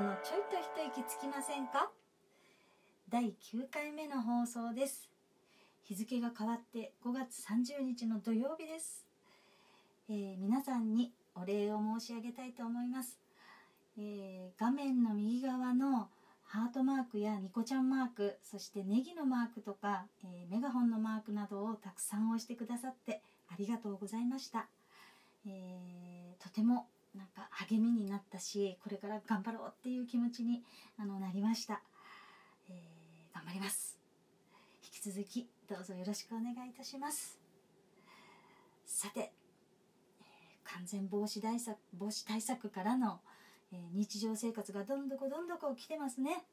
子のちょいと一息つきませんか？第9回目の放送です。日付が変わって5月30日の土曜日です、えー、皆さんにお礼を申し上げたいと思います、えー、画面の右側のハートマークやニコちゃんマークそしてネギのマークとか、えー、メガホンのマークなどをたくさん押してくださってありがとうございました、えー、とてもなんか励みになったしこれから頑張ろうっていう気持ちにあのなりました、えー、頑張ります。引き続きどうぞよろしくお願いいたします。さて、えー、完全防止対策防止対策からの、えー、日常生活がどんどこどんどこ来てますね、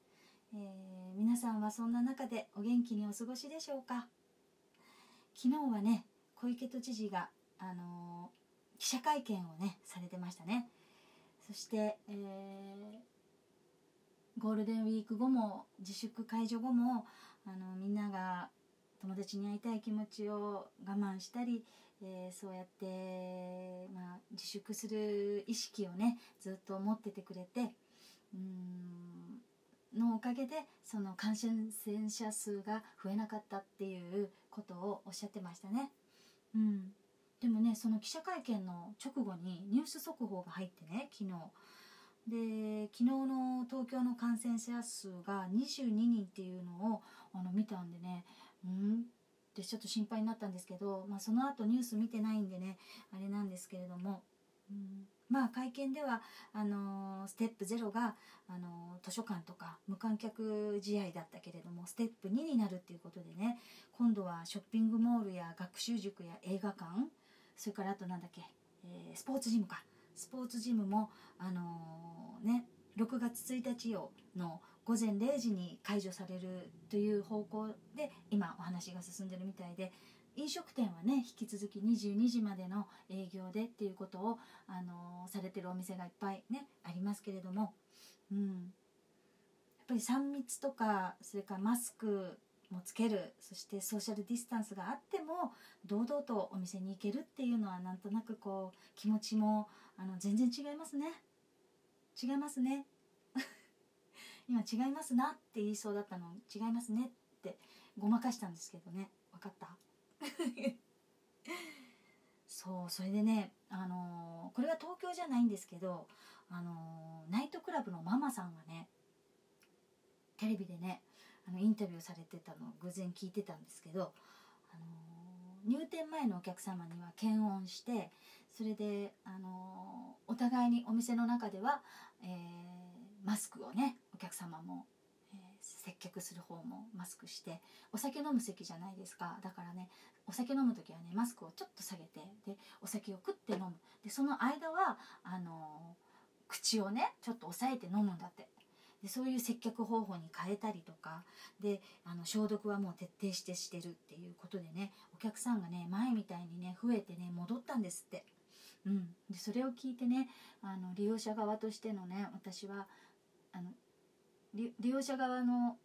え、皆さんはそんな中でお元気にお過ごしでしょうか。昨日はね小池都知事があの記者会見をねされてましたねそして、えー、ゴールデンウィーク後も自粛解除後もあのみんなが友達に会いたい気持ちを我慢したり、えー、そうやって、まあ、自粛する意識をねずっと持っててくれてうんのおかげでその感染者数が増えなかったっていうことをおっしゃってましたね。うんでもねその記者会見の直後にニュース速報が入ってね昨日。で昨日の東京の感染者数が22人っていうのをあの見たんでねうんってちょっと心配になったんですけど、まあ、その後ニュース見てないんでねあれなんですけれども、うん、まあ会見ではあのー、ステップ0が、あのー、図書館とか無観客試合だったけれどもステップ2になるっていうことでね今度はショッピングモールや学習塾や映画館それからあとなんだっけ、えー、スポーツジムか。スポーツジムもあのー、ね6月1日をの午前0時に解除されるという方向で今お話が進んでるみたいで飲食店はね引き続き22時までの営業でっていうことを、あのー、されてるお店がいっぱいねありますけれども、うん、やっぱり3密とかそれからマスクもつけるそしてソーシャルディスタンスがあっても堂々とお店に行けるっていうのはなんとなくこう気持ちもあの全然違いますね。違いますね。今違いますなって言いそうだったの違いますねってごまかしたんですけどね。分かった。そうそれでねあのー、これは東京じゃないんですけどあのー、ナイトクラブのママさんがねテレビでねあのインタビューされてたのを偶然聞いてたんですけど、あの入店前のお客様には検温してそれで、あのお互いにお店の中では、えー、マスクをねお客様も、え、接客する方もマスクしてお酒飲む席じゃないですか。だからねお酒飲む時はねマスクをちょっと下げてでお酒を食って飲む。でその間はあの口をねちょっと押さえて飲むんだって。でそういう接客方法に変えたりとかであの消毒はもう徹底してしてるっていうことでねお客さんがね前みたいにね増えてね戻ったんですって。うん、でそれを聞いてねあの利用者側としてのね私はあの利用者側の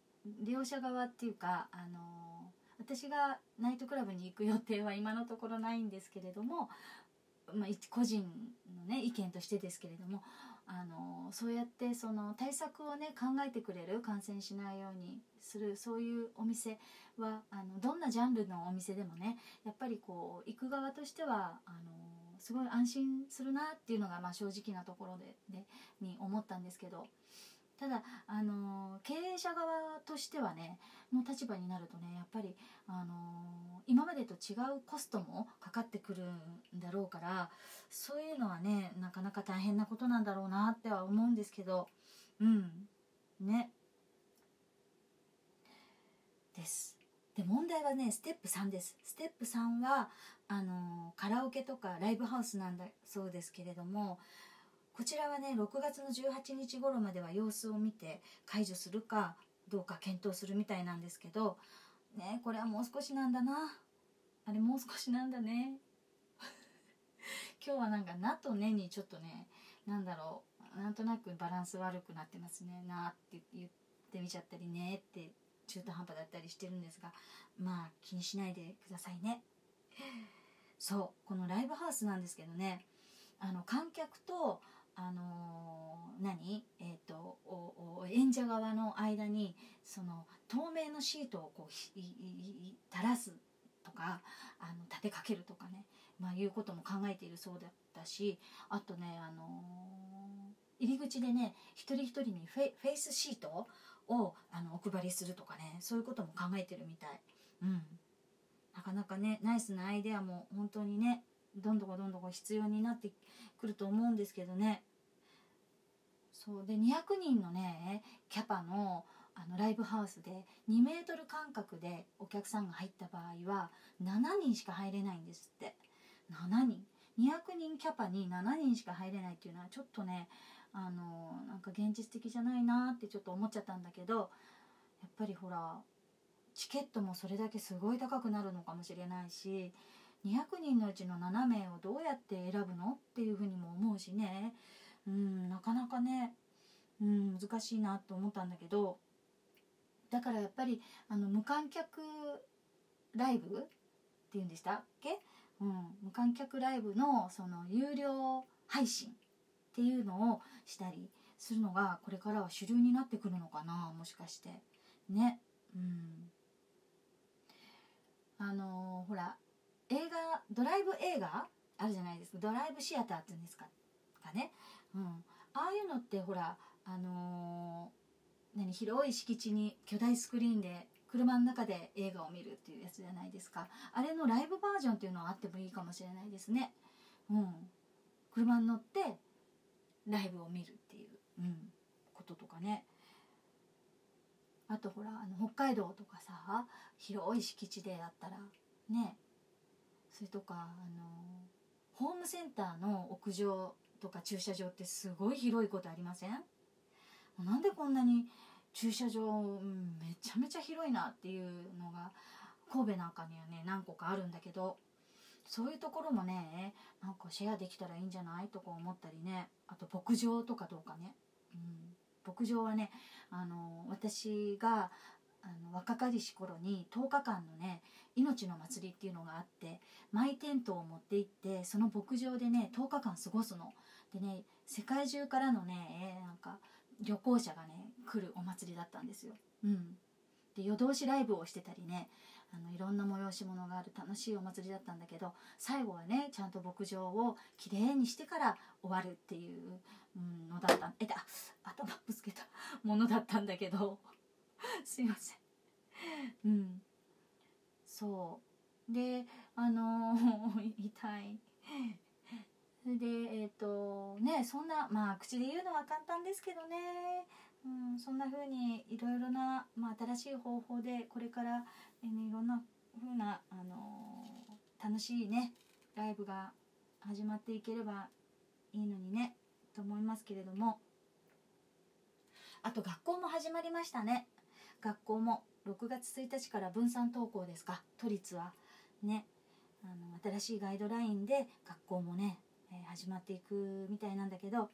利用者側っていうかあの私がナイトクラブに行く予定は今のところないんですけれども、まあ、個人のね意見としてですけれどもあのそうやってその対策をね考えてくれる感染しないようにするそういうお店はあのどんなジャンルのお店でもねやっぱりこう行く側としてはあのすごい安心するなっていうのが、まあ、正直なところででに思ったんですけどただあの経営者側としてはねの立場になるとねやっぱりあの今までと違うコストもかかってくるんだろうからそういうのはねなかなか大変なことなんだろうなっては思うんですけどうん。ね。です。で問題はねステップ3です。ステップ3はあのカラオケとかライブハウスなんだそうですけれどもこちらはね6月の18日頃までは様子を見て解除するかどうか検討するみたいなんですけどねこれはもう少しなんだな。あれもう少しなんだね。今日はなんか「な」と「ね」にちょっとねなんだろう。なんとなくバランス悪くなってますね「な」って言ってみちゃったり「ね」って中途半端だったりしてるんですがまあ気にしないでくださいね。そうこのライブハウスなんですけどねあの観客とあのー何？えっ、とおお演者側の間にその透明のシートをこう垂らすとかあの立てかけるとかね、まあ、いうことも考えているそうだったしあとね、あのー入り口でね一人一人にフェイフェイスシートをあのお配りするとかねそういうことも考えてるみたい。うん。なかなかねナイスなアイデアも本当にねどんどこどんどこ必要になってくると思うんですけどね。そう。で200人のねキャパのあのライブハウスで2メートル間隔でお客さんが入った場合は7人しか入れないんですって。7人。200人キャパに7人しか入れないっていうのはちょっとねあのなんか現実的じゃないなってちょっと思っちゃったんだけどやっぱりほらチケットもそれだけすごい高くなるのかもしれないし200人のうちの7名をどうやって選ぶのっていうふうにも思うしね。うんなかなかね、うん、難しいなと思ったんだけどだからやっぱりあの無観客ライブっていうんでした？っけ、うん、無観客ライブのその有料配信っていうのをしたりするのがこれからは主流になってくるのかなもしかして。ね。うん。あのーほら映画ドライブ映画あるじゃないですか。ドライブシアターっていうんですか？かね、うん、ああいうのってほらあのー何広い敷地に巨大スクリーンで車の中で映画を見るっていうやつじゃないですか。あれのライブバージョンっていうのはあってもいいかもしれないですね。うん。車に乗ってライブを見るっていう、うん、こととかね。あとほらあの北海道とかさ広い敷地でやったらね。それとかあのホームセンターの屋上とか駐車場ってすごい広いことありません？なんでこんなに駐車場、めちゃめちゃ広いなっていうのが神戸なんかにはね何個かあるんだけどそういうところもねなんかシェアできたらいいんじゃない？とか思ったりね。あと牧場とかどうかね、うん、牧場はねあの私があの若かりし頃に10日間のね命の祭りっていうのがあってマイテントを持って行ってその牧場でね10日間過ごすの。でね世界中からのねえーなんか旅行者がね来るお祭りだったんですよ。うん、で夜通しライブをしてたりねあのいろんな催し物がある楽しいお祭りだったんだけど最後はねちゃんと牧場をきれいにしてから終わるっていう、のだったえだ頭ぶつけたものだったんだけど すいません。うん、そう。であの 痛い。それでえっ、とねそんなまあ口で言うのは簡単ですけどね、うん、そんな風にいろいろな、まあ、新しい方法でこれから、えーね、いろんな風な、あのー楽しいねライブが始まっていければいいのにねと思いますけれども。あと学校も始まりましたね。学校も6月1日から分散登校ですか都立は。ね。あの新しいガイドラインで学校もね、えー始まっていくみたいなんだけど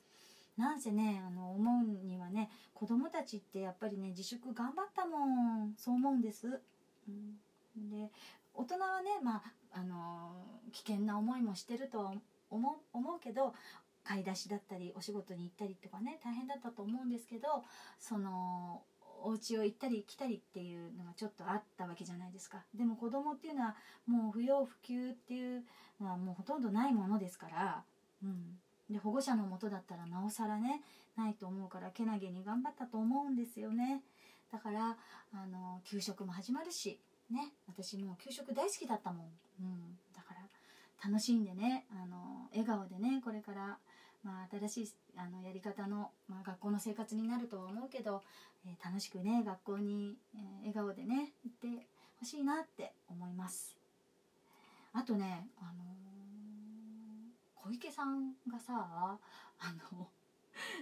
なんせねあの思うにはね子供たちってやっぱりね自粛頑張ったもん。そう思うんです。うん、で大人はねまああの危険な思いもしてるとは思う思うけど買い出しだったりお仕事に行ったりとかね大変だったと思うんですけどそのお家を行ったり来たりっていうのがちょっとあったわけじゃないですか。でも子供っていうのはもう不要不急っていうのはもうほとんどないものですから、うん、で保護者のもとだったらなおさらねないと思うからけなげに頑張ったと思うんですよね。だからあの給食も始まるしね私もう給食大好きだったもん、うん、だから楽しんでねあの笑顔でねこれから、まあ、新しいあのやり方の、まあ、学校の生活になるとは思うけど、えー楽しくね学校に、えー笑顔でね行ってほしいなって思いますあとねあのー小池さんがさあの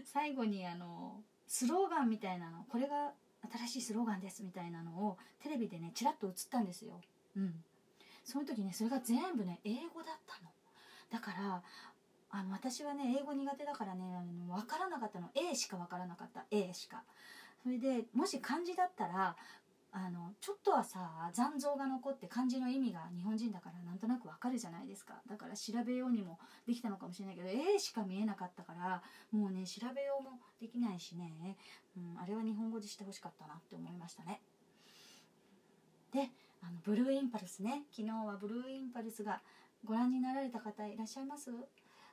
最後にあのスローガンみたいなのこれが新しいスローガンですみたいなのをテレビでねちらっと映ったんですよ。うん、その時ねそれが全部ね英語だったの。だからあの私はね英語苦手だからねあの分からなかったの。A しか分からなかった。A しか。それでもし漢字だったらあのちょっとはさ残像が残って漢字の意味が日本人だからなんとなくわかるじゃないですか。だから調べようにもできたのかもしれないけど A しか見えなかったからもうね調べようもできないしね、うん、あれは日本語でしてほしかったなって思いましたね。であのブルーインパルスね。昨日はブルーインパルスがご覧になられた方いらっしゃいます？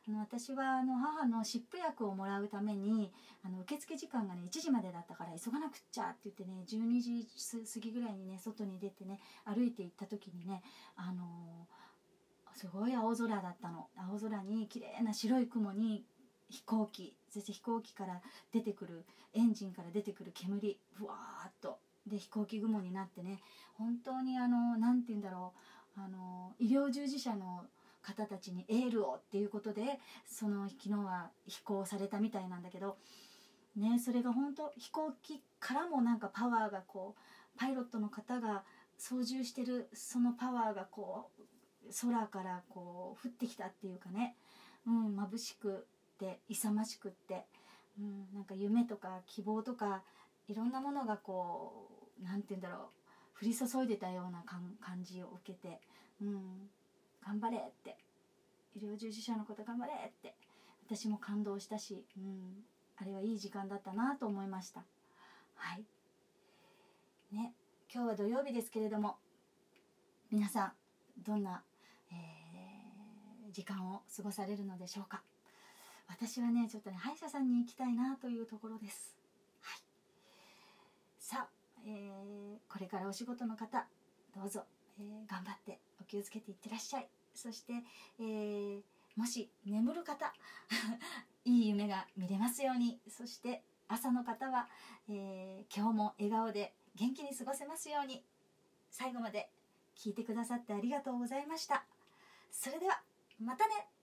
あの私はあの母の湿布薬をもらうためにあの受付時間がね1時までだったから急がなくっちゃって言ってね12時過ぎぐらいにね外に出てね歩いて行った時にねあのー、すごい青空だったの。青空に綺麗な白い雲に飛行機そして飛行機から出てくるエンジンから出てくる煙ふわーっと。で飛行機雲になってね本当にあの何て言うんだろうあの医療従事者の方たちにエールをっていうことでその昨日は飛行されたみたいなんだけどねそれが本当飛行機からもなんかパワーがこうパイロットの方が操縦してるそのパワーがこう空からこう降ってきたっていうかね、うん、眩しくって勇ましくって、うん、なんか夢とか希望とかいろんなものがこう何て言うんだろう降り注いでたような感じを受けて、うん、頑張れって。医療従事者のこと頑張れって。私も感動したし、うん、あれはいい時間だったなと思いました。はい。ね今日は土曜日ですけれども皆さんどんな、えー、時間を過ごされるのでしょうか。私はねちょっとね歯医者さんに行きたいなというところです。はい。さあ、えー、これからお仕事の方どうぞ。えー、頑張ってお気をつけていってらっしゃい。そして、えー、もし眠る方 いい夢が見れますように。そして朝の方は、えー、今日も笑顔で元気に過ごせますように。最後まで聞いてくださってありがとうございました。それではまたね。